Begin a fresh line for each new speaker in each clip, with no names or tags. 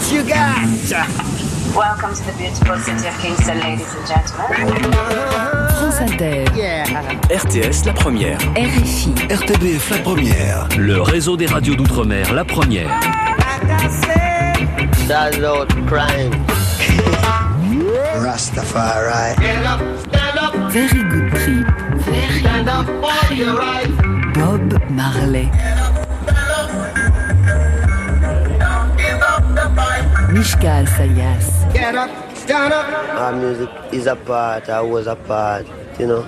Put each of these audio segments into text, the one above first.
What you got?
Welcome to the beautiful city of Kingston, ladies and gentlemen.
France Inter,
RTS La Première.
RFI,
RTBF la première.
Le réseau des radios d'outre-mer La Première.
That's not crime.
Rastafari.
Very Good Trip, Bob Marley. Mishka Sayas,
Our music is a part, I was a part, you know.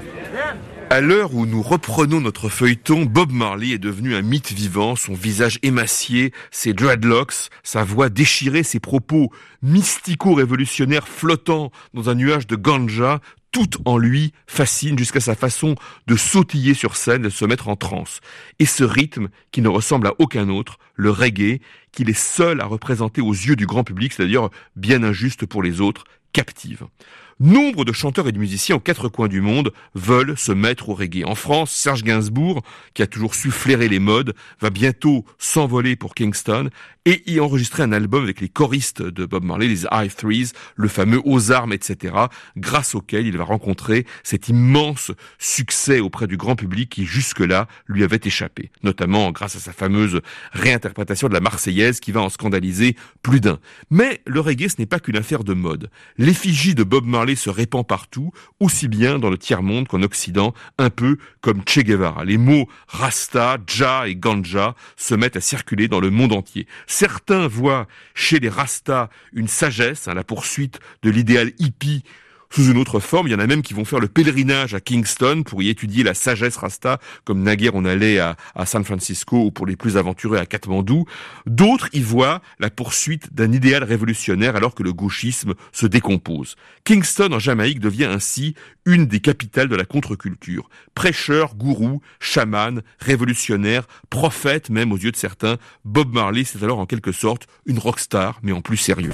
À l'heure où nous reprenons notre feuilleton, Bob Marley est devenu un mythe vivant, son visage émacié, ses dreadlocks, sa voix déchirée, ses propos mystico-révolutionnaires flottant dans un nuage de ganja, tout en lui fascine jusqu'à sa façon de sautiller sur scène, de se mettre en transe. Et ce rythme, qui ne ressemble à aucun autre, le reggae, qu'il est seul à représenter aux yeux du grand public, c'est-à-dire bien injuste pour les autres, captive. Nombre de chanteurs et de musiciens aux quatre coins du monde veulent se mettre au reggae. En France, Serge Gainsbourg, qui a toujours su flairer les modes, va bientôt s'envoler pour Kingston et y enregistrer un album avec les choristes de Bob Marley, les High Threes, le fameux Aux armes, etc., grâce auquel il va rencontrer cet immense succès auprès du grand public qui jusque-là lui avait échappé, notamment grâce à sa fameuse réinterprétation de la Marseillaise qui va en scandaliser plus d'un. Mais le reggae, ce n'est pas qu'une affaire de mode. L'effigie de Bob Marley se répand partout, aussi bien dans le tiers-monde qu'en Occident, un peu comme Che Guevara. Les mots Rasta, Ja et Ganja se mettent à circuler dans le monde entier. Certains voient chez les Rasta une sagesse, à la poursuite de l'idéal hippie sous une autre forme. Il y en a même qui vont faire le pèlerinage à Kingston pour y étudier la sagesse rasta, comme naguère on allait à, à San Francisco ou pour les plus aventureux à Katmandou. D'autres y voient la poursuite d'un idéal révolutionnaire alors que le gauchisme se décompose. Kingston en Jamaïque devient ainsi une des capitales de la contre-culture. Prêcheur, gourou, chaman, révolutionnaire, prophète même aux yeux de certains, Bob Marley c'est alors en quelque sorte une rockstar mais en plus sérieux.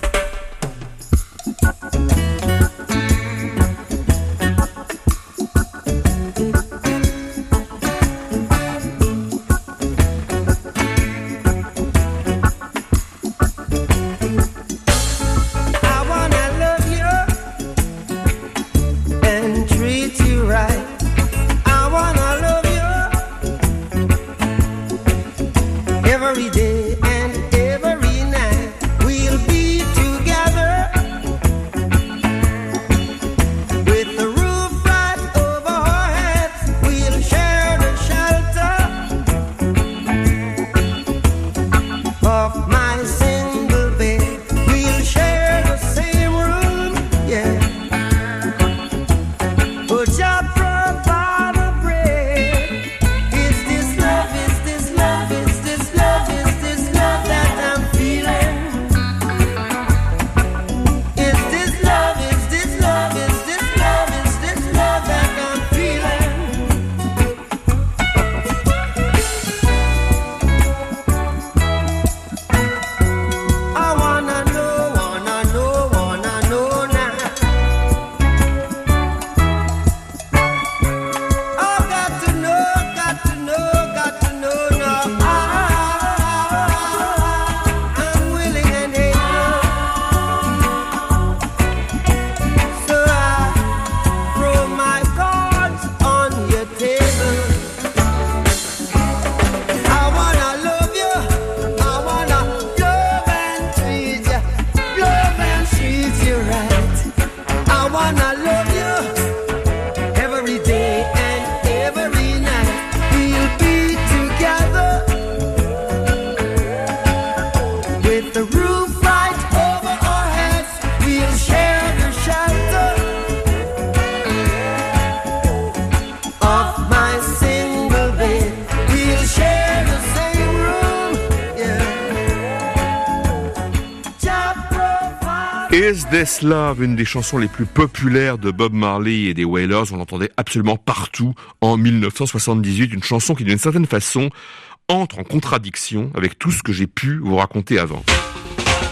Is This Love,
une des chansons les plus populaires de Bob Marley et des Wailers, on l'entendait absolument partout en 1978, une chanson qui d'une certaine façon entre en contradiction avec tout ce que j'ai pu vous raconter avant.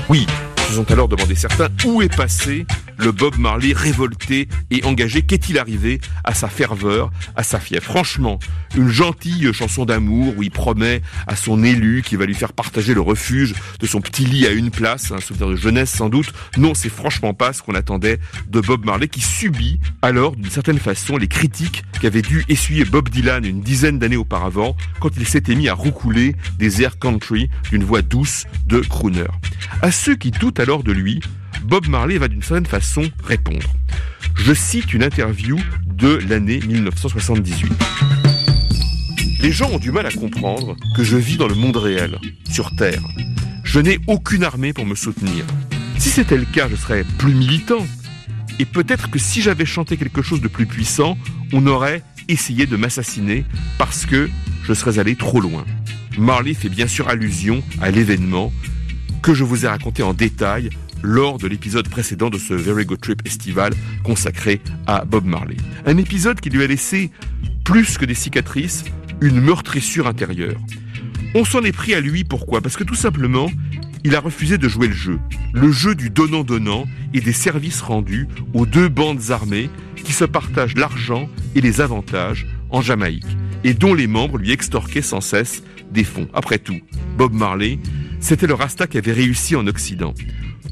Oui, se sont alors demandé certains où est passé le Bob Marley révolté et engagé qu'est-il arrivé à sa ferveur, à sa fièvre? Franchement, une gentille chanson d'amour où il promet à son élu qu'il va lui faire partager le refuge de son petit lit à une place, un souvenir de jeunesse sans doute. Non, c'est franchement pas ce qu'on attendait de Bob Marley qui subit alors d'une certaine façon les critiques qu'avait dû essuyer Bob Dylan une dizaine d'années auparavant quand il s'était mis à roucouler des airs country d'une voix douce de crooner. À ceux qui doutent alors de lui, Bob Marley va d'une certaine façon répondre. Je cite une interview de l'année 1978. Les gens ont du mal à comprendre que je vis dans le monde réel, sur Terre. Je n'ai aucune armée pour me soutenir. Si c'était le cas, je serais plus militant. Et peut-être que si j'avais chanté quelque chose de plus puissant, on aurait essayé de m'assassiner parce que je serais allé trop loin. Marley fait bien sûr allusion à l'événement que je vous ai raconté en détail lors de l'épisode précédent de ce Very Good Trip estival consacré à Bob Marley. Un épisode qui lui a laissé plus que des cicatrices, une meurtrissure intérieure. On s'en est pris à lui, pourquoi? Parce que tout simplement, il a refusé de jouer le jeu. Le jeu du donnant-donnant et des services rendus aux deux bandes armées qui se partagent l'argent et les avantages en Jamaïque et dont les membres lui extorquaient sans cesse des fonds. Après tout, Bob Marley, c'était le Rasta qui avait réussi en Occident.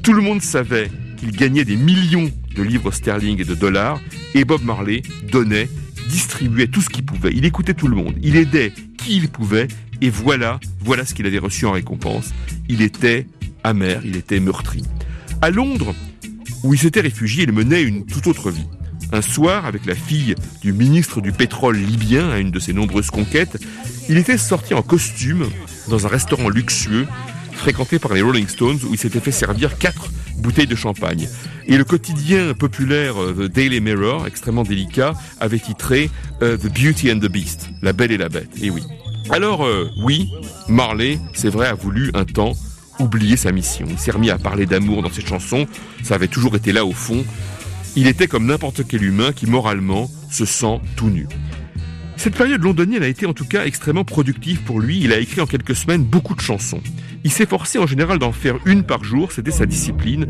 Tout le monde savait qu'il gagnait des millions de livres sterling et de dollars et Bob Marley donnait, distribuait tout ce qu'il pouvait. Il écoutait tout le monde, il aidait qui il pouvait et voilà, voilà ce qu'il avait reçu en récompense. Il était amer, il était meurtri. À Londres, où il s'était réfugié, il menait une toute autre vie. Un soir, avec la fille du ministre du pétrole libyen, à une de ses nombreuses conquêtes, il était sorti en costume dans un restaurant luxueux fréquenté par les Rolling Stones où il s'était fait servir quatre bouteilles de champagne. Et le quotidien populaire euh, The Daily Mirror, extrêmement délicat, avait titré euh, The Beauty and the Beast, La Belle et la Bête. Et oui. Alors euh, oui, Marley, c'est vrai, a voulu un temps oublier sa mission. Il s'est remis à parler d'amour dans ses chansons, ça avait toujours été là au fond. Il était comme n'importe quel humain qui moralement se sent tout nu. Cette période londonienne a été en tout cas extrêmement productive pour lui. Il a écrit en quelques semaines beaucoup de chansons. Il s'efforçait en général d'en faire une par jour, c'était sa discipline.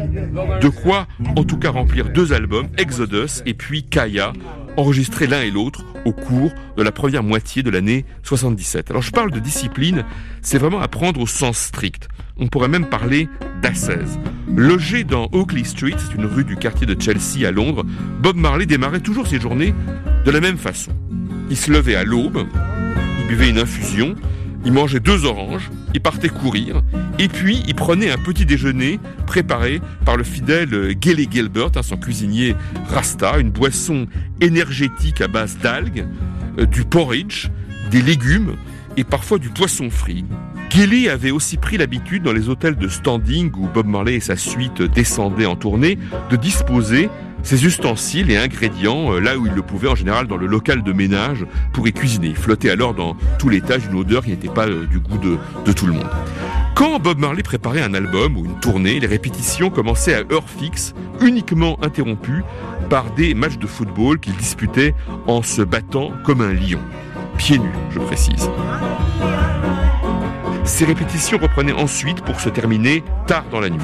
De quoi en tout cas remplir deux albums, Exodus et puis Kaya, enregistrés l'un et l'autre au cours de la première moitié de l'année 77. Alors je parle de discipline, c'est vraiment à prendre au sens strict. On pourrait même parler d'ascèse. Logé dans Oakley Street, c'est une rue du quartier de Chelsea à Londres, Bob Marley démarrait toujours ses journées de la même façon. Il se levait à l'aube, il buvait une infusion, il mangeait deux oranges, il partait courir, et puis il prenait un petit déjeuner préparé par le fidèle Gelly Gilbert, hein, son cuisinier Rasta, une boisson énergétique à base d'algues, euh, du porridge, des légumes et parfois du poisson frit. Gelly avait aussi pris l'habitude dans les hôtels de standing où Bob Marley et sa suite descendaient en tournée de disposer ses ustensiles et ingrédients euh, là où il le pouvait, en général dans le local de ménage, pour y cuisiner. Il alors dans tout l'étage une odeur qui n'était pas euh, du goût de, de tout le monde. Quand Bob Marley préparait un album ou une tournée, les répétitions commençaient à heure fixe, uniquement interrompues par des matchs de football qu'il disputait en se battant comme un lion. Pieds nus, je précise. Ces répétitions reprenaient ensuite pour se terminer tard dans la nuit.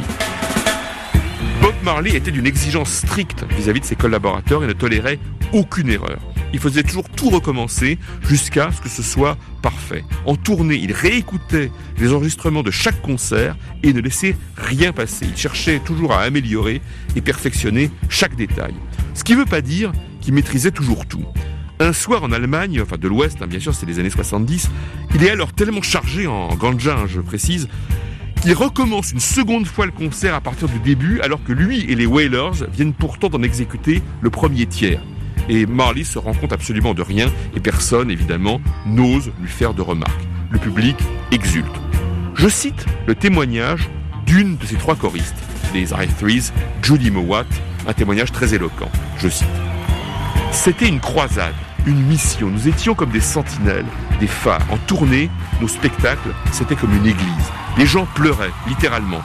Marley était d'une exigence stricte vis-à-vis de ses collaborateurs et ne tolérait aucune erreur. Il faisait toujours tout recommencer jusqu'à ce que ce soit parfait. En tournée, il réécoutait les enregistrements de chaque concert et ne laissait rien passer. Il cherchait toujours à améliorer et perfectionner chaque détail. Ce qui ne veut pas dire qu'il maîtrisait toujours tout. Un soir en Allemagne, enfin de l'Ouest, hein, bien sûr, c'est les années 70, il est alors tellement chargé en ganja, hein, je précise, qu'il recommence une seconde fois le concert à partir du début, alors que lui et les Wailers viennent pourtant d'en exécuter le premier tiers. Et Marley se rend compte absolument de rien, et personne, évidemment, n'ose lui faire de remarques. Le public exulte. Je cite le témoignage d'une de ces trois choristes, les I-Threes, Judy Mowat, un témoignage très éloquent. Je cite. C'était une croisade, une mission. Nous étions comme des sentinelles, En tournée, nos spectacles, c'était comme une église. Les gens pleuraient, littéralement.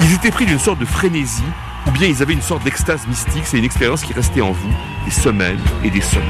Ils étaient pris d'une sorte de frénésie, ou bien ils avaient une sorte d'extase mystique. C'est une expérience qui restait en vous des semaines et des semaines.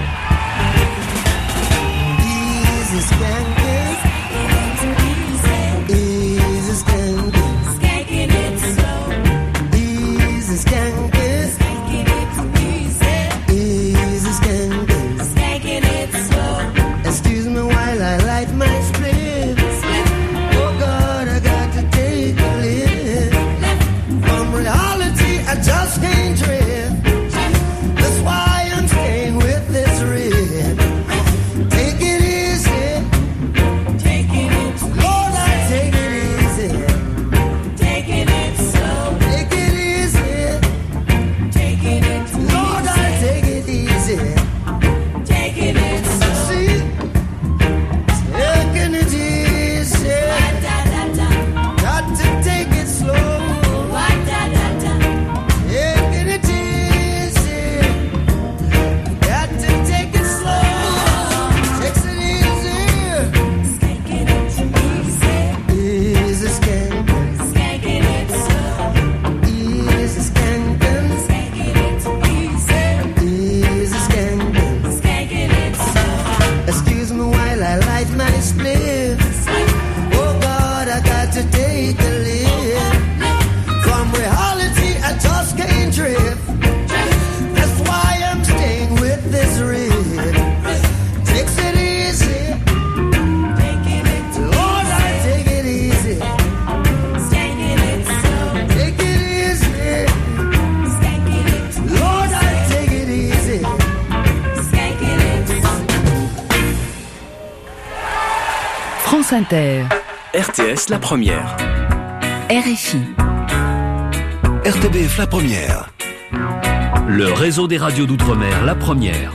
La Première.
RFI,
RTBF La Première.
Le réseau des radios d'outre-mer La Première.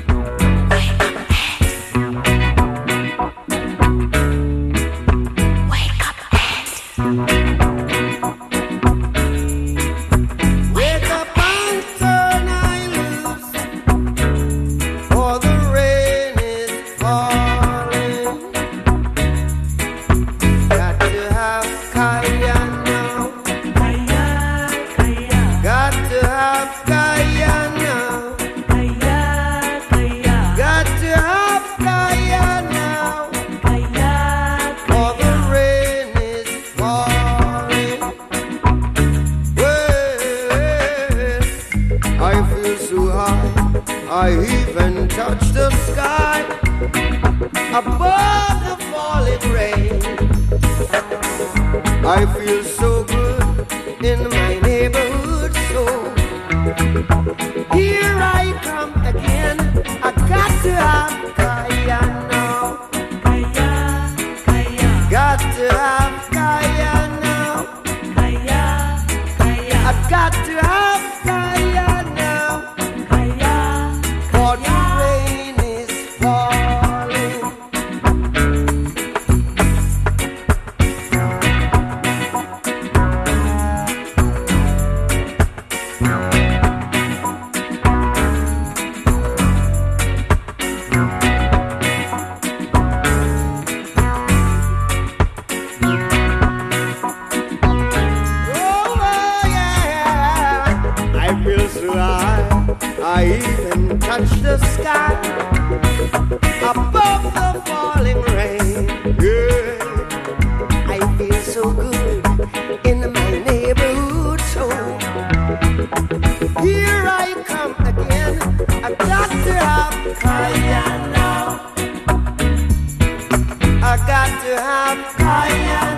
I got to have kaya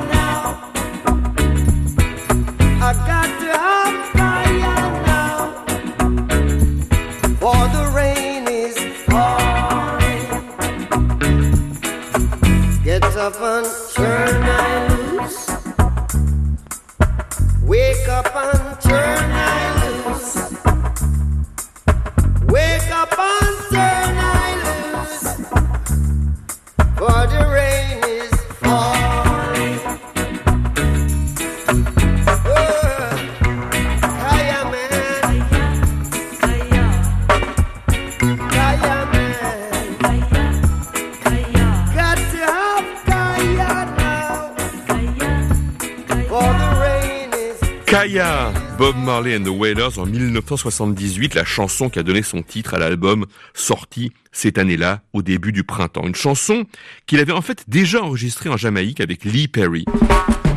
Marley and the Wailers en 1978, la chanson qui a donné son titre à l'album sorti cette année-là, au début du printemps. Une chanson qu'il avait en fait déjà enregistrée en Jamaïque avec Lee Perry.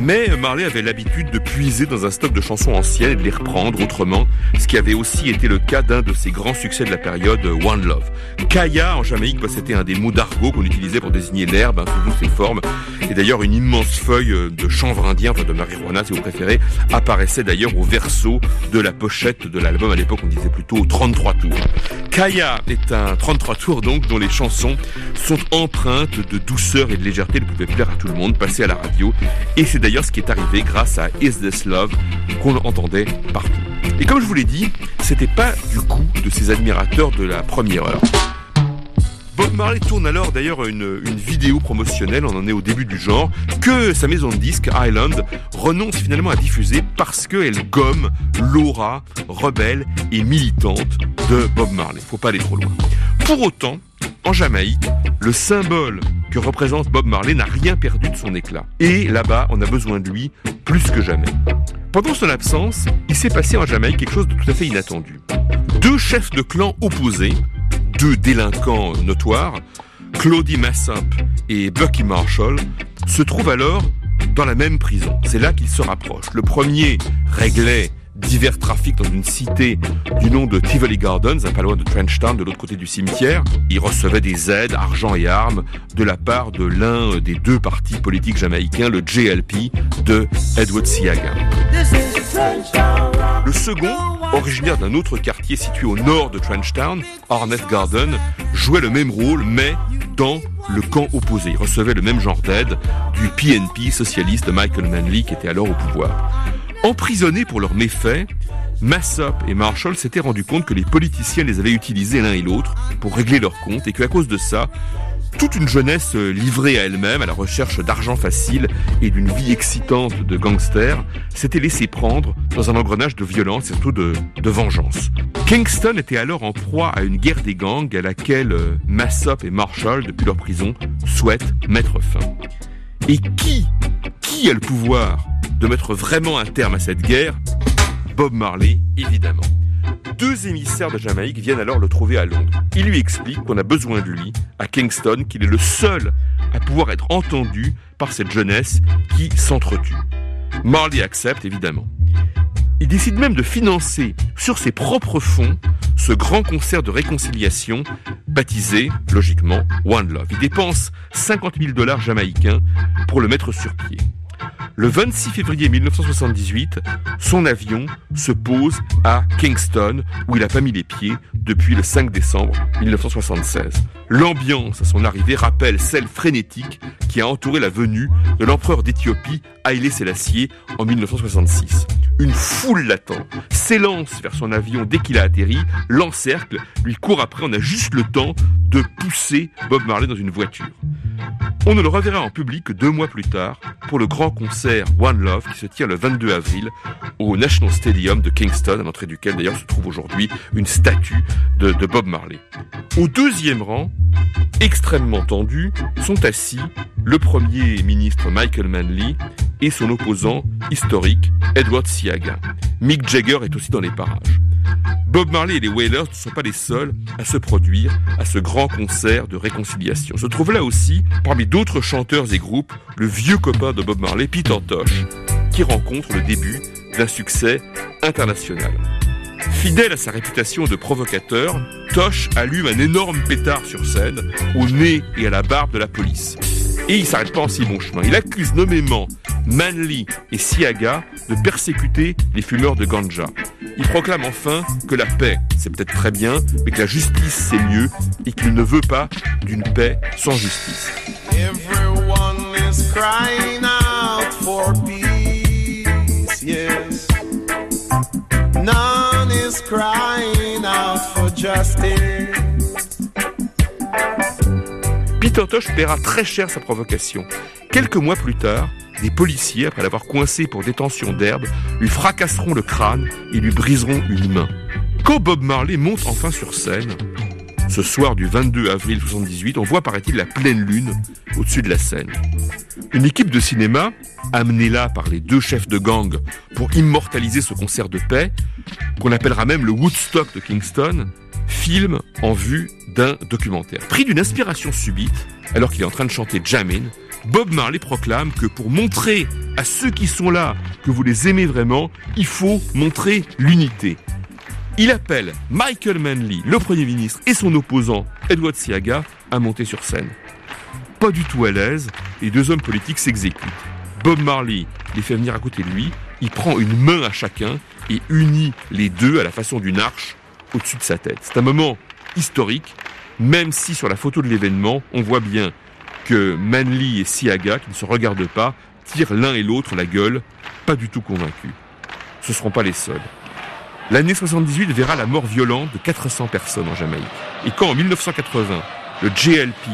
Mais Marley avait l'habitude de puiser dans un stock de chansons anciennes et de les reprendre autrement, ce qui avait aussi été le cas d'un de ses grands succès de la période, One Love. Kaya en Jamaïque, bah, c'était un des mots d'argot qu'on utilisait pour désigner l'herbe, hein, sous toutes ses formes. Et d'ailleurs, une immense feuille euh, de chanvre indien, enfin de marijuana si vous préférez, apparaissait d'ailleurs au verso de la pochette de l'album. À l'époque, on disait plutôt 33 tours. Kaya est un 33 tours donc dont les chansons sont empreintes de douceur et de légèreté, elles pouvaient plaire à tout le monde, passer à la radio. Et c'est d'ailleurs ce qui est arrivé grâce à Is This Love qu'on entendait partout. Et comme je vous l'ai dit, c'était pas du goût de ses admirateurs de la première heure. Bob Marley tourne alors d'ailleurs une, une vidéo promotionnelle, on en est au début du genre, que sa maison de disques, Island, renonce finalement à diffuser parce qu'elle gomme l'aura rebelle et militante de Bob Marley. Faut pas aller trop loin. Pour autant, en Jamaïque, le symbole que représente Bob Marley n'a rien perdu de son éclat. Et là-bas, on a besoin de lui plus que jamais. Pendant son absence, il s'est passé en Jamaïque quelque chose de tout à fait inattendu. Deux chefs de clan opposés, deux délinquants notoires, Claudie Massimp et Bucky Marshall, se trouvent alors dans la même prison. C'est là qu'ils se rapprochent. Le premier réglait divers trafics dans une cité du nom de Tivoli Gardens, à pas loin de Trenchtown, de l'autre côté du cimetière. Il recevait des aides, argent et armes, de la part de l'un des deux partis politiques jamaïcains, le JLP, de Edward Siaga. Le second, originaire d'un autre quartier situé au nord de Trenchtown, Arnett Garden, jouait le même rôle, mais dans le camp opposé. Il recevait le même genre d'aide du PNP socialiste Michael Manley, qui était alors au pouvoir. Emprisonnés pour leurs méfaits, Massop et Marshall s'étaient rendus compte que les politiciens les avaient utilisés l'un et l'autre pour régler leurs comptes et qu'à cause de ça, toute une jeunesse livrée à elle-même, à la recherche d'argent facile et d'une vie excitante de gangster, s'était laissée prendre dans un engrenage de violence et surtout de, de vengeance. Kingston était alors en proie à une guerre des gangs à laquelle euh, Massop et Marshall, depuis leur prison, souhaitent mettre fin. Et qui, qui a le pouvoir de mettre vraiment un terme à cette guerre Bob Marley, évidemment. Deux émissaires de Jamaïque viennent alors le trouver à Londres. Il lui explique qu'on a besoin de lui à Kingston, qu'il est le seul à pouvoir être entendu par cette jeunesse qui s'entretue. Marley accepte évidemment. Il décide même de financer sur ses propres fonds ce grand concert de réconciliation baptisé, logiquement, One Love. Il dépense 50 000 dollars jamaïcains pour le mettre sur pied. Le 26 février 1978, son avion se pose à Kingston, où il n'a pas mis les pieds depuis le 5 décembre 1976. L'ambiance à son arrivée rappelle celle frénétique qui a entouré la venue de l'empereur d'Éthiopie, Haïlé Sélassié, en 1966. Une foule l'attend, s'élance vers son avion dès qu'il a atterri, l'encercle, lui court après, on a juste le temps de pousser Bob Marley dans une voiture. On ne le reverra en public que deux mois plus tard pour le grand concert One Love qui se tient le 22 avril au National Stadium de Kingston, à l'entrée duquel d'ailleurs se trouve aujourd'hui une statue de, de Bob Marley. Au deuxième rang, extrêmement tendu, sont assis le premier ministre Michael Manley et son opposant historique Edward Siaga. Mick Jagger est aussi dans les parages. Bob Marley et les Wailers ne sont pas les seuls à se produire à ce grand concert de réconciliation. Se trouve là aussi, parmi d'autres chanteurs et groupes, le vieux copain de Bob Marley, Peter Tosh, qui rencontre le début d'un succès international. Fidèle à sa réputation de provocateur, Tosh allume un énorme pétard sur scène, au nez et à la barbe de la police. Et il s'arrête pas en si chemin. Il accuse nommément Manley et Siaga de persécuter les fumeurs de ganja. Il proclame enfin que la paix, c'est peut-être très bien, mais que la justice, c'est mieux, et qu'il ne veut pas d'une paix sans justice.
Justice.
Peter Tosh paiera très cher sa provocation. Quelques mois plus tard, des policiers, après l'avoir coincé pour détention d'herbe, lui fracasseront le crâne et lui briseront une main. Quand Bob Marley monte enfin sur scène, ce soir du 22 avril 78, on voit, paraît-il, la pleine lune au-dessus de la scène. Une équipe de cinéma, amenée là par les deux chefs de gang pour immortaliser ce concert de paix, qu'on appellera même le Woodstock de Kingston, filme en vue d'un documentaire. Pris d'une inspiration subite, alors qu'il est en train de chanter Jamin, Bob Marley proclame que pour montrer à ceux qui sont là que vous les aimez vraiment, il faut montrer l'unité. Il appelle Michael Manley, le Premier ministre, et son opposant, Edward Siaga, à monter sur scène. Pas du tout à l'aise, les deux hommes politiques s'exécutent. Bob Marley les fait venir à côté de lui, il prend une main à chacun et unit les deux à la façon d'une arche au-dessus de sa tête. C'est un moment historique, même si sur la photo de l'événement, on voit bien que Manley et Siaga, qui ne se regardent pas, tirent l'un et l'autre la gueule, pas du tout convaincus. Ce ne seront pas les seuls. L'année 78 verra la mort violente de 400 personnes en Jamaïque. Et quand en 1980, le JLP,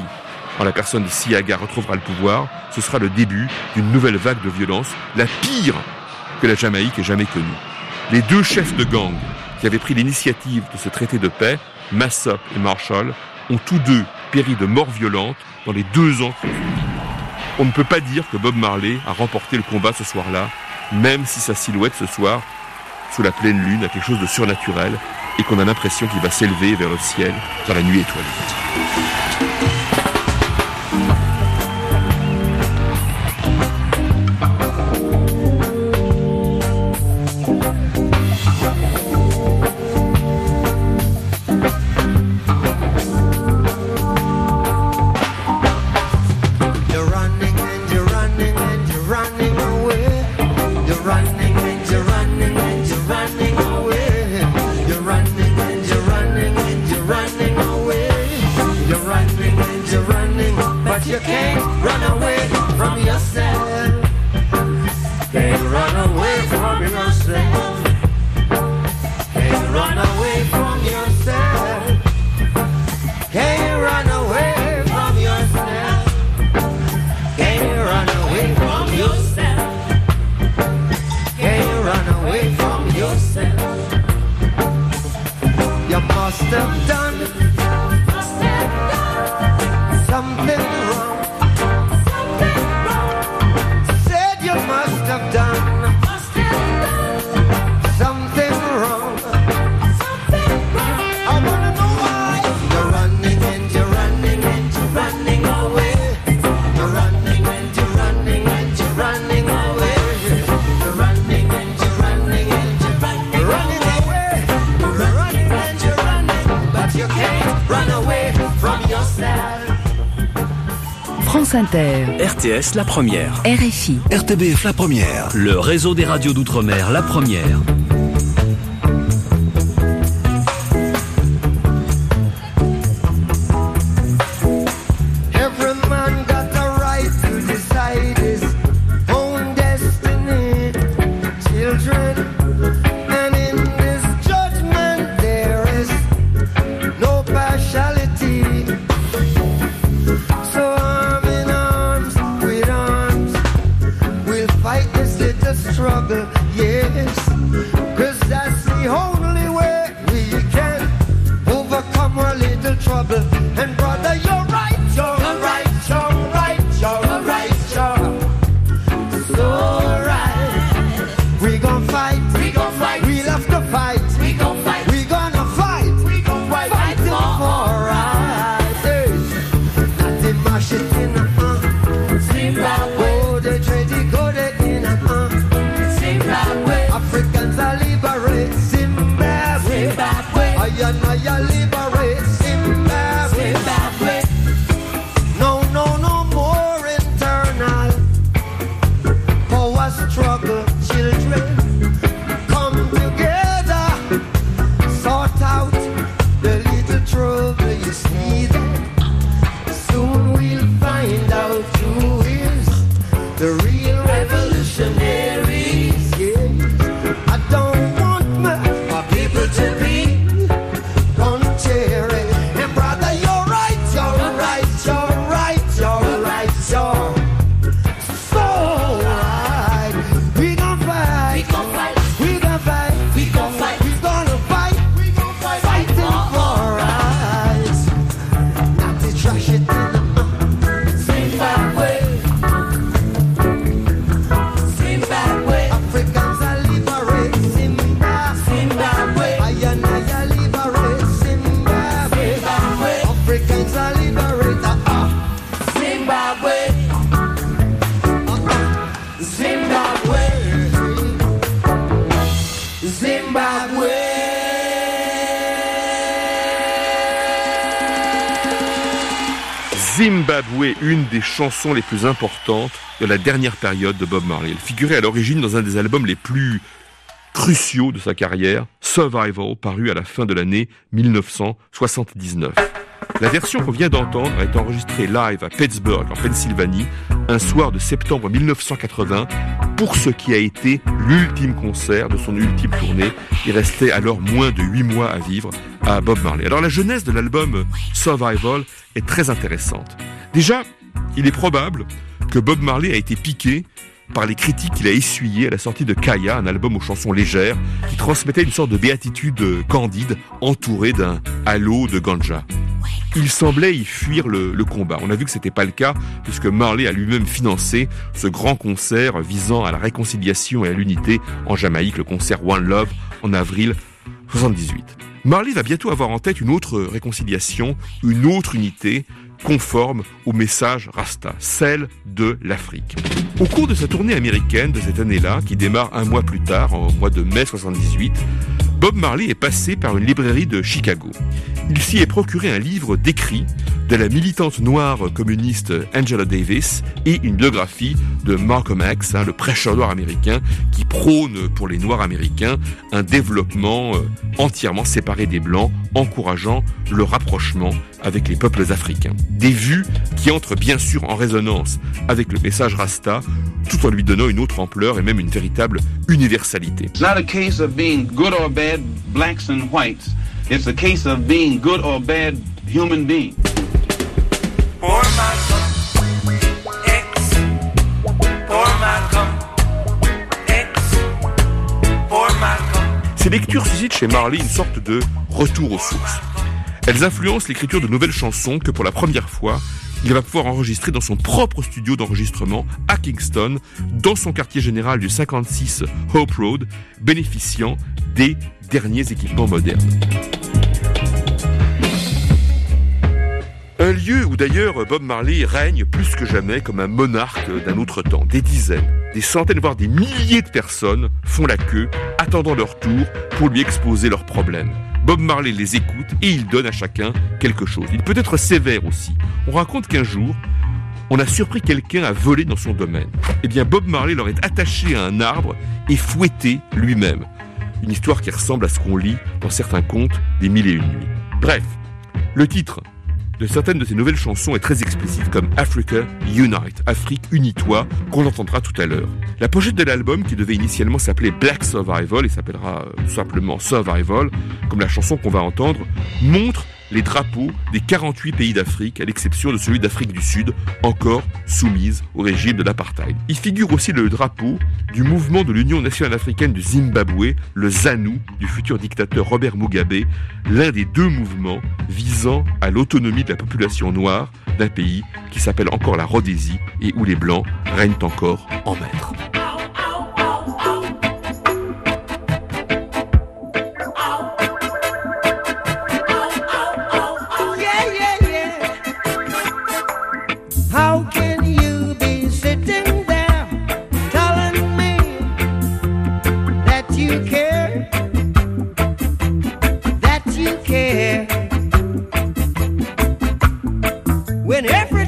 en la personne de Siaga, retrouvera le pouvoir, ce sera le début d'une nouvelle vague de violence, la pire que la Jamaïque ait jamais connue. Les deux chefs de gang qui avaient pris l'initiative de ce traité de paix, Massop et Marshall, ont tous deux péri de mort violente dans les deux ans. On ne peut pas dire que Bob Marley a remporté le combat ce soir-là, même si sa silhouette ce soir, sous la pleine lune, a quelque chose de surnaturel et qu'on a l'impression qu'il va s'élever vers le ciel dans la nuit étoilée.
La Première.
RFI.
RTBF la première.
Le réseau des radios d'outre-mer La Première.
Chansons les plus importantes de la dernière période de Bob Marley. Elle figurait à l'origine dans un des albums les plus cruciaux de sa carrière, Survival, paru à la fin de l'année 1979. La version qu'on vient d'entendre a été enregistrée live à Pittsburgh, en Pennsylvanie, un soir de septembre 1980, pour ce qui a été l'ultime concert de son ultime tournée. Il restait alors moins de huit mois à vivre à Bob Marley. Alors la jeunesse de l'album Survival est très intéressante. Déjà, il est probable que Bob Marley a été piqué par les critiques qu'il a essuyées à la sortie de Kaya, un album aux chansons légères, qui transmettait une sorte de béatitude candide entourée d'un halo de ganja. Il semblait y fuir le, combat. On a vu que c'était pas le cas, puisque Marley a lui-même financé ce grand concert visant à la réconciliation et à l'unité en Jamaïque, le concert One Love, en avril 78. Marley va bientôt avoir en tête une autre réconciliation, une autre unité, conforme au message Rasta, celle de l'Afrique. Au cours de sa tournée américaine de cette année-là, qui démarre un mois plus tard, en mois de mai 78, Bob Marley est passé par une librairie de Chicago. Il s'y est procuré un livre d'écrit de la militante noire communiste Angela Davis et une biographie de Malcolm X, hein, le prêcheur noir américain, qui prône pour les Noirs américains un développement euh, entièrement séparé des Blancs, encourageant le rapprochement avec les peuples africains. Des vues qui entrent bien sûr en résonance avec le message Rasta, tout en lui donnant une autre ampleur et même une véritable universalité.
It's not a case of being good or bad blacks and whites. It's a case of being good or bad human beings.
Ces lectures suscitent chez Marley une sorte de retour aux sources. Elles influencent l'écriture de nouvelles chansons que pour la première fois, il va pouvoir enregistrer dans son propre studio d'enregistrement à Kingston, dans son quartier général du 56 Hope Road, bénéficiant des derniers équipements modernes. Un lieu où d'ailleurs Bob Marley règne plus que jamais comme un monarque d'un autre temps. Des dizaines, des centaines, voire des milliers de personnes font la queue, attendant leur tour pour lui exposer leurs problèmes. Bob Marley les écoute et il donne à chacun quelque chose. Il peut être sévère aussi. On raconte qu'un jour, on a surpris quelqu'un à voler dans son domaine. Eh bien, Bob Marley leur est attaché à un arbre et fouetté lui-même. Une histoire qui ressemble à ce qu'on lit dans certains contes des mille et une nuits. Bref, le titre de certaines de ces nouvelles chansons est très explicite comme Africa Unite, Afrique unis-toi, qu'on entendra tout à l'heure. La pochette de l'album, qui devait initialement s'appeler Black Survival et s'appellera euh, simplement Survival, comme la chanson qu'on va entendre, montre les drapeaux des 48 pays d'Afrique, à l'exception de celui d'Afrique du Sud, encore soumise au régime de l'apartheid. Il figure aussi le drapeau du mouvement de l'Union nationale africaine du Zimbabwe, le ZANU, du futur dictateur Robert Mugabe, l'un des deux mouvements visant à l'autonomie de la population noire d'un pays qui s'appelle encore la Rhodésie et où les Blancs règnent encore en maître.
When every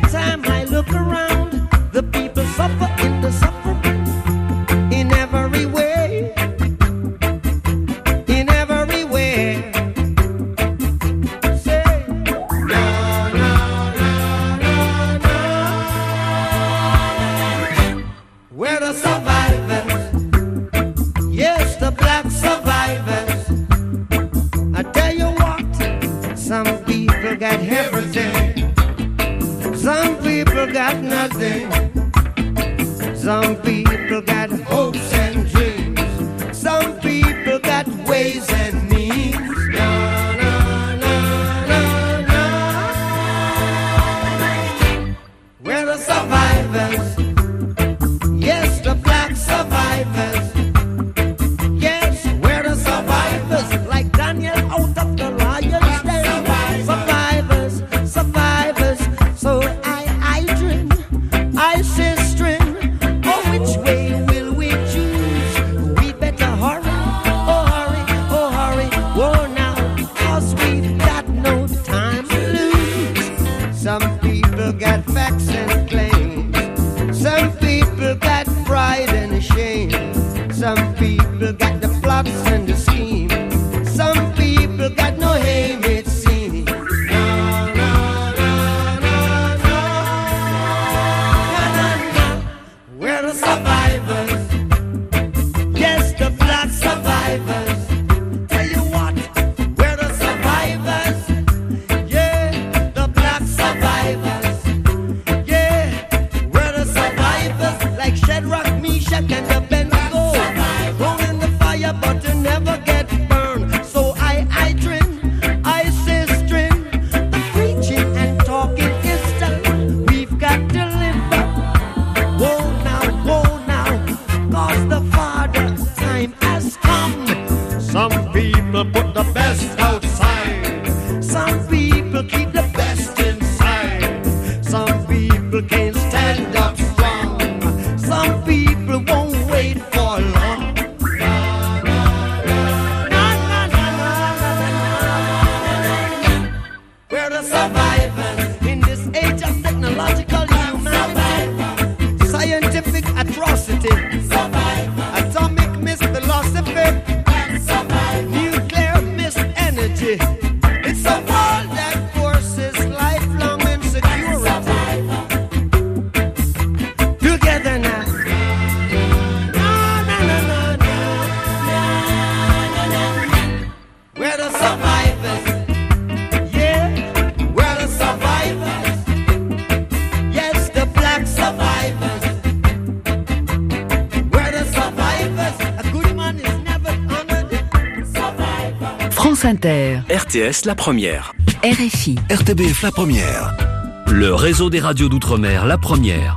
RTS La Première.
RFI.
RTBF la première.
Le réseau des radios d'outre-mer, la première.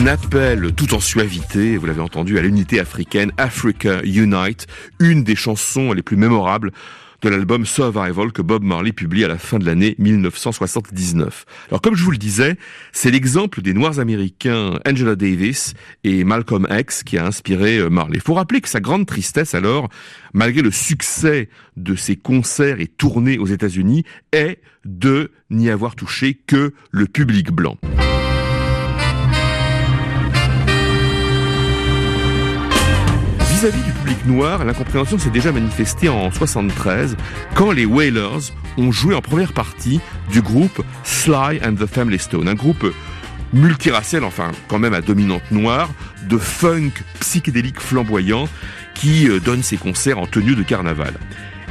Un appel tout en suavité, vous l'avez entendu, à l'unité africaine, Africa Unite, une des chansons les plus mémorables de l'album Survival que Bob Marley publie à la fin de l'année 1979. Alors comme je vous le disais, c'est l'exemple des Noirs américains Angela Davis et Malcolm X qui a inspiré euh, Marley. Il faut rappeler que sa grande tristesse alors, malgré le succès de ses concerts et tournées aux États-Unis, est de n'y avoir touché que le public blanc. Du public noir, l'incompréhension s'est déjà manifestée en 73 quand les Wailers ont joué en première partie du groupe Sly and the Family Stone, un groupe multiracial, enfin quand même à dominante noire, de funk psychédélique flamboyant qui euh, donne ses concerts en tenue de carnaval.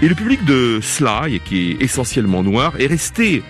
Et le public de Sly, qui est essentiellement noir, est resté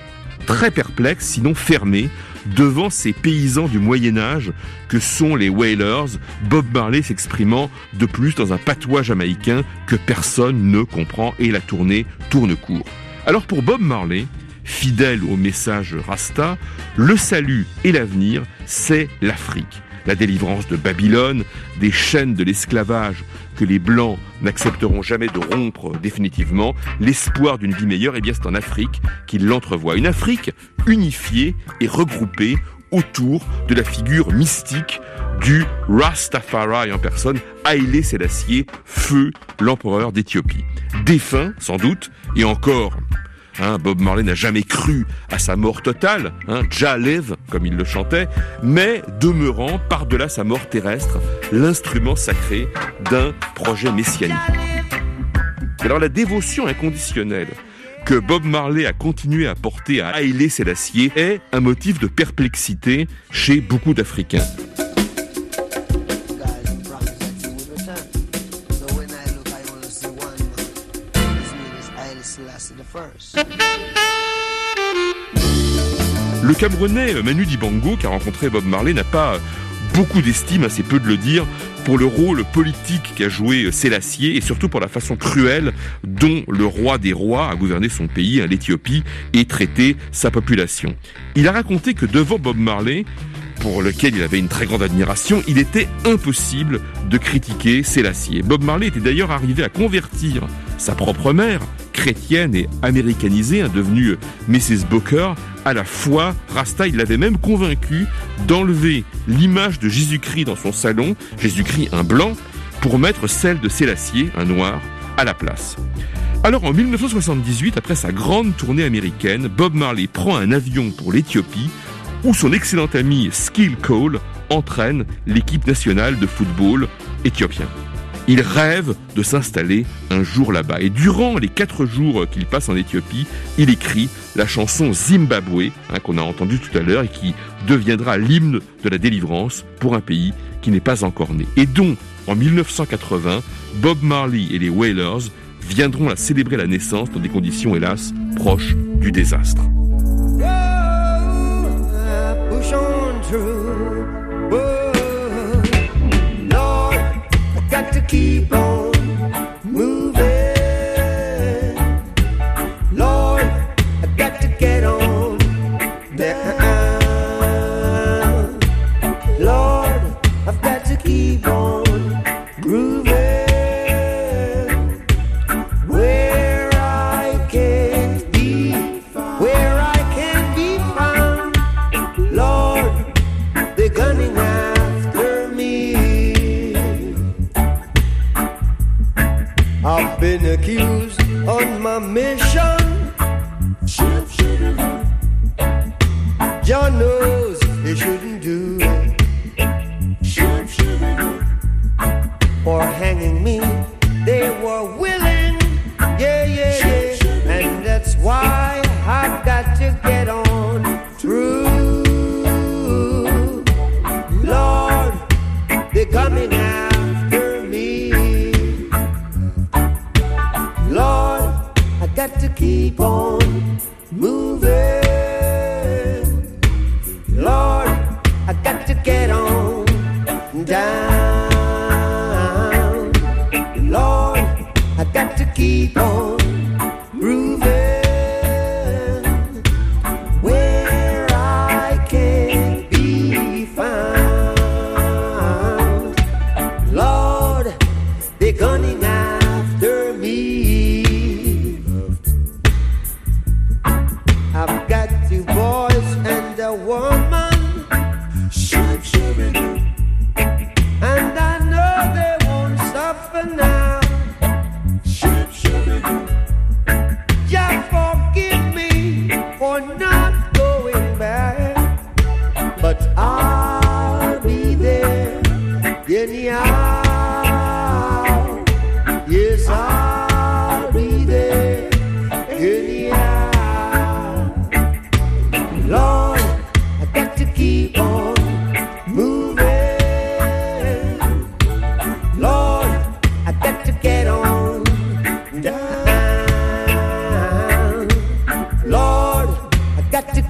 très perplexe, sinon fermé, devant ces paysans du Moyen Âge que sont les Wailers, Bob Marley s'exprimant de plus dans un patois jamaïcain que personne ne comprend et la tournée tourne court. Alors pour Bob Marley, fidèle au message Rasta, le salut et l'avenir, c'est l'Afrique. La délivrance de Babylone, des chaînes de l'esclavage que les Blancs n'accepteront jamais de rompre définitivement, l'espoir d'une vie meilleure, et bien c'est en Afrique qu'il l'entrevoit. Une Afrique unifiée et regroupée autour de la figure mystique du Rastafari en personne, Haïlé Sélassié, feu l'empereur d'Éthiopie. Défunt, sans doute, et encore Hein, Bob Marley n'a jamais cru à sa mort totale, hein, Jah live, comme il le chantait, mais demeurant par-delà sa mort terrestre, l'instrument sacré d'un projet messianique. Alors la dévotion inconditionnelle que Bob Marley a continué à porter à Haïlé Sélassié est un motif de perplexité chez beaucoup d'Africains. Le Camerounais euh, Manu Dibango, qui a rencontré Bob Marley, n'a pas euh, beaucoup d'estime, assez peu de le dire, pour le rôle politique qu'a joué euh, Sélassié et surtout pour la façon cruelle dont le roi des rois a gouverné son pays, hein, l'Éthiopie, et traité sa population. Il a raconté que devant Bob Marley, pour lequel il avait une très grande admiration, il était impossible de critiquer Sélassié. Bob Marley était d'ailleurs arrivé à convertir sa propre mère, chrétienne et américanisée, devenue Mrs. Booker, à la foi. Rasta, il l'avait même convaincu d'enlever l'image de Jésus-Christ dans son salon, Jésus-Christ un blanc, pour mettre celle de Sélassié, un noir, à la place. Alors en 1978, après sa grande tournée américaine, Bob Marley prend un avion pour l'Éthiopie, où son excellent ami Skill Cole entraîne l'équipe nationale de football éthiopien. Il rêve de s'installer un jour là-bas. Et durant les quatre jours qu'il passe en Éthiopie, il écrit la chanson Zimbabwe, hein, qu'on a entendue tout à l'heure et qui deviendra l'hymne de la délivrance pour un pays qui n'est pas encore né. Et dont, en 1980, Bob Marley et les Wailers viendront la célébrer la naissance dans des conditions, hélas, proches du désastre.
keep on.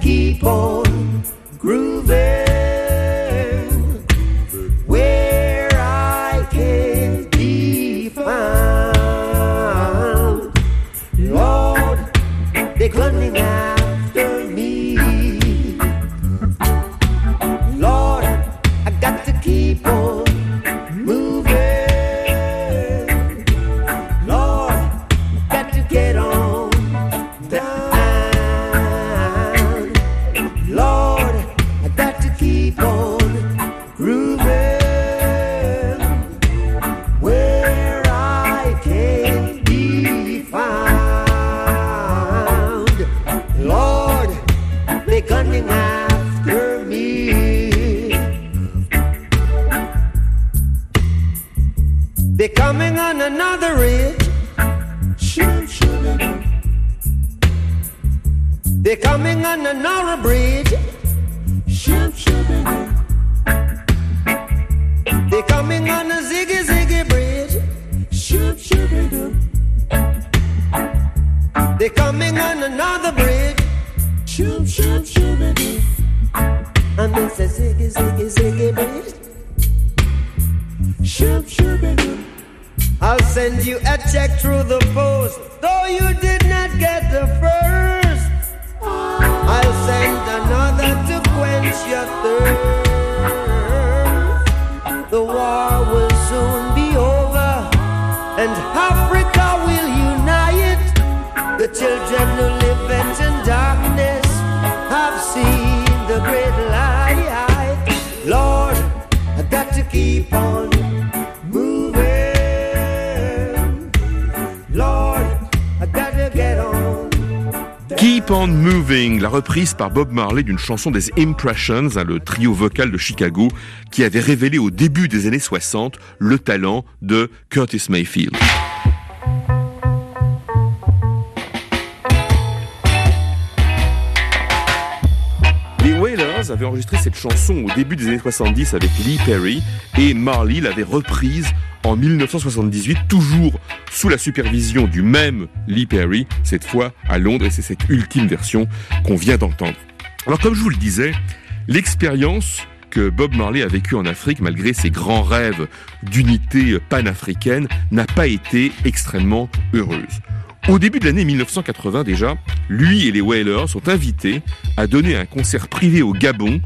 keep on grooving. The war will soon be over, and Moving,
la reprise par Bob Marley d'une chanson des Impressions, hein, le trio vocal de Chicago, qui avait révélé au début des années 60 le talent de Curtis Mayfield. Avait enregistré cette chanson au début des années 70 avec Lee Perry et Marley l'avait reprise en 1978, toujours sous la supervision du même Lee Perry, cette fois à Londres, et c'est cette ultime version qu'on vient d'entendre. Alors comme je vous le disais, l'expérience que Bob Marley a vécue en Afrique, malgré ses grands rêves d'unité panafricaine, n'a pas été extrêmement heureuse. Au début de l'année 1980 déjà, lui et les Wailers sont invités à donner un concert privé au Gabon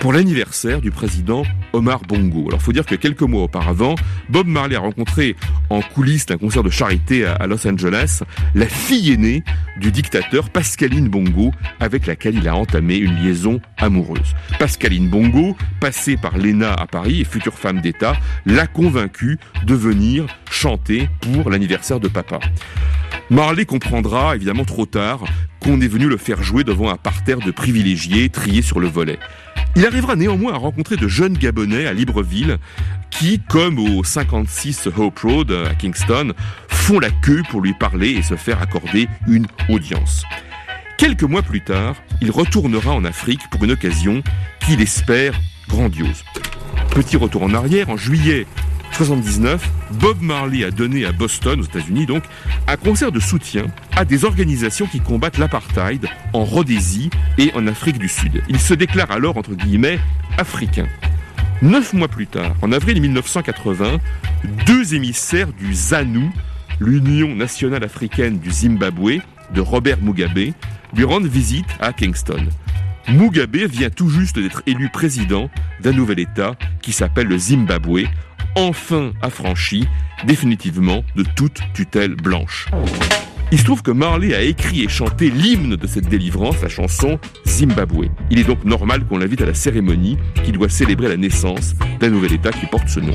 pour l'anniversaire du président Omar Bongo. Alors, faut dire que quelques mois auparavant, Bob Marley a rencontré en coulisses d'un concert de charité à Los Angeles la fille aînée du dictateur Pascaline Bongo, avec laquelle il a entamé une liaison amoureuse. Pascaline Bongo, passée par l'ENA à Paris et future femme d'État, l'a convaincue de venir chanter pour l'anniversaire de papa. Marley comprendra, évidemment trop tard, qu'on est venu le faire jouer devant un parterre de privilégiés triés sur le volet. Il arrivera néanmoins à rencontrer de jeunes Gabonais à Libreville qui, comme au 56 Hope Road à Kingston, font la queue pour lui parler et se faire accorder une audience. Quelques mois plus tard, il retournera en Afrique pour une occasion qu'il espère grandiose. Petit retour en arrière, en juillet 79, Bob Marley a donné à Boston, aux États-Unis donc, un concert de soutien à des organisations qui combattent l'apartheid en Rhodésie et en Afrique du Sud. Il se déclare alors, entre guillemets, africain. Neuf mois plus tard, en avril 1980, deux émissaires du ZANU, l'Union nationale africaine du Zimbabwe, de Robert Mugabe, lui rendent visite à Kingston. Mugabe vient tout juste d'être élu président d'un nouvel État qui s'appelle le Zimbabwe, enfin affranchi définitivement de toute tutelle blanche. Il se trouve que Marley a écrit et chanté l'hymne de cette délivrance, la chanson Zimbabwe. Il est donc normal qu'on l'invite à la cérémonie qui doit célébrer la naissance d'un nouvel État qui porte ce nom.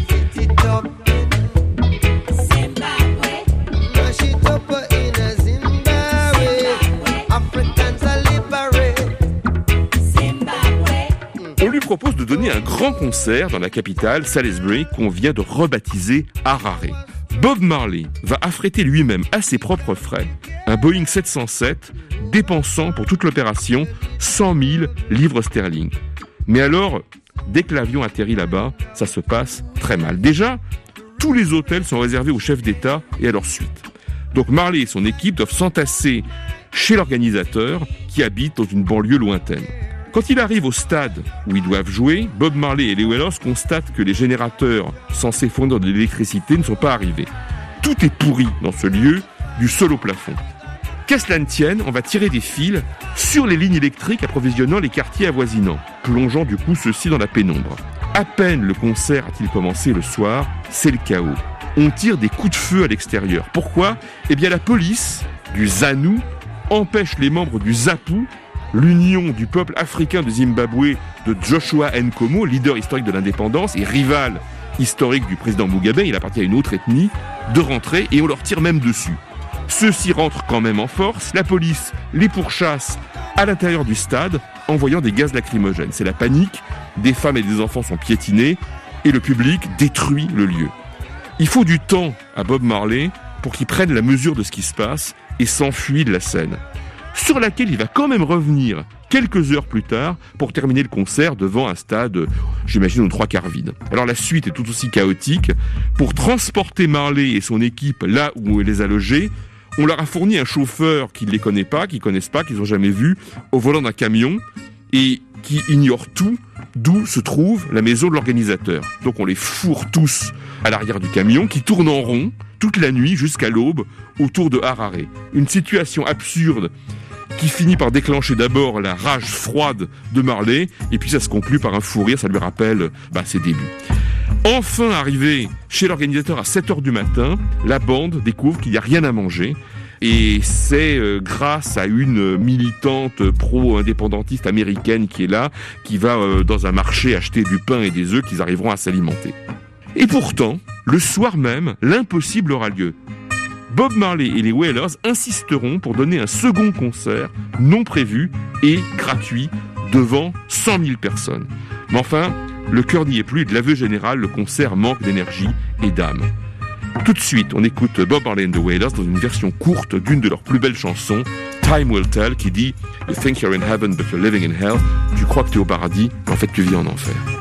On lui propose de donner un grand concert dans la capitale, Salisbury, qu'on vient de rebaptiser Harare. Bob Marley va affréter lui-même à ses propres frais un Boeing 707 dépensant pour toute l'opération 100 000 livres sterling. Mais alors, dès que l'avion atterrit là-bas, ça se passe très mal. Déjà, tous les hôtels sont réservés aux chefs d'État et à leur suite. Donc Marley et son équipe doivent s'entasser chez l'organisateur qui habite dans une banlieue lointaine. Quand il arrive au stade où ils doivent jouer, Bob Marley et Wailers constatent que les générateurs censés fournir de l'électricité ne sont pas arrivés. Tout est pourri dans ce lieu, du sol au plafond. Qu'à cela ne tienne, on va tirer des fils sur les lignes électriques approvisionnant les quartiers avoisinants, plongeant du coup ceux-ci dans la pénombre. À peine le concert a-t-il commencé le soir, c'est le chaos. On tire des coups de feu à l'extérieur. Pourquoi? Eh bien la police du ZANU empêche les membres du ZAPU, l'Union du peuple africain de Zimbabwe de Joshua Nkomo, leader historique de l'indépendance et rival historique du président Mugabe, il appartient à une autre ethnie, de rentrer et on leur tire même dessus. Ceux-ci rentrent quand même en force, la police les pourchasse à l'intérieur du stade, envoyant des gaz lacrymogènes. C'est la panique, des femmes et des enfants sont piétinés, et le public détruit le lieu. Il faut du temps à Bob Marley pour qu'il prenne la mesure de ce qui se passe et s'enfuit de la scène, sur laquelle il va quand même revenir quelques heures plus tard pour terminer le concert devant un stade, j'imagine, aux trois quarts vide. Alors la suite est tout aussi chaotique. Pour transporter Marley et son équipe là où il les a logés, on leur a fourni un chauffeur qui ne les connaît pas, qui connaissent pas, qu'ils n'ont jamais vu, au volant d'un camion et qui ignore tout d'où se trouve la maison de l'organisateur. Donc on les fourre tous à l'arrière du camion qui tourne en rond toute la nuit jusqu'à l'aube autour de Harare. Une situation absurde qui finit par déclencher d'abord la rage froide de Marley, et puis ça se conclut par un fou rire, ça lui rappelle bah, ses débuts. Enfin arrivé chez l'organisateur à 7h du matin, la bande découvre qu'il n'y a rien à manger, et c'est euh, grâce à une militante pro-indépendantiste américaine qui est là, qui va euh, dans un marché acheter du pain et des œufs qu'ils arriveront à s'alimenter. Et pourtant, le soir même, l'impossible aura lieu. Bob Marley et les Wailers insisteront pour donner un second concert non prévu et gratuit devant 100 000 personnes. Mais enfin, le cœur n'y est plus et de l'aveu général, le concert manque d'énergie et d'âme. Tout de suite, on écoute Bob Marley and the Wailers dans une version courte d'une de leurs plus belles chansons, Time Will Tell, qui dit You think you're in heaven but you're living in hell. Tu crois que tu es au paradis, mais en fait tu vis en enfer.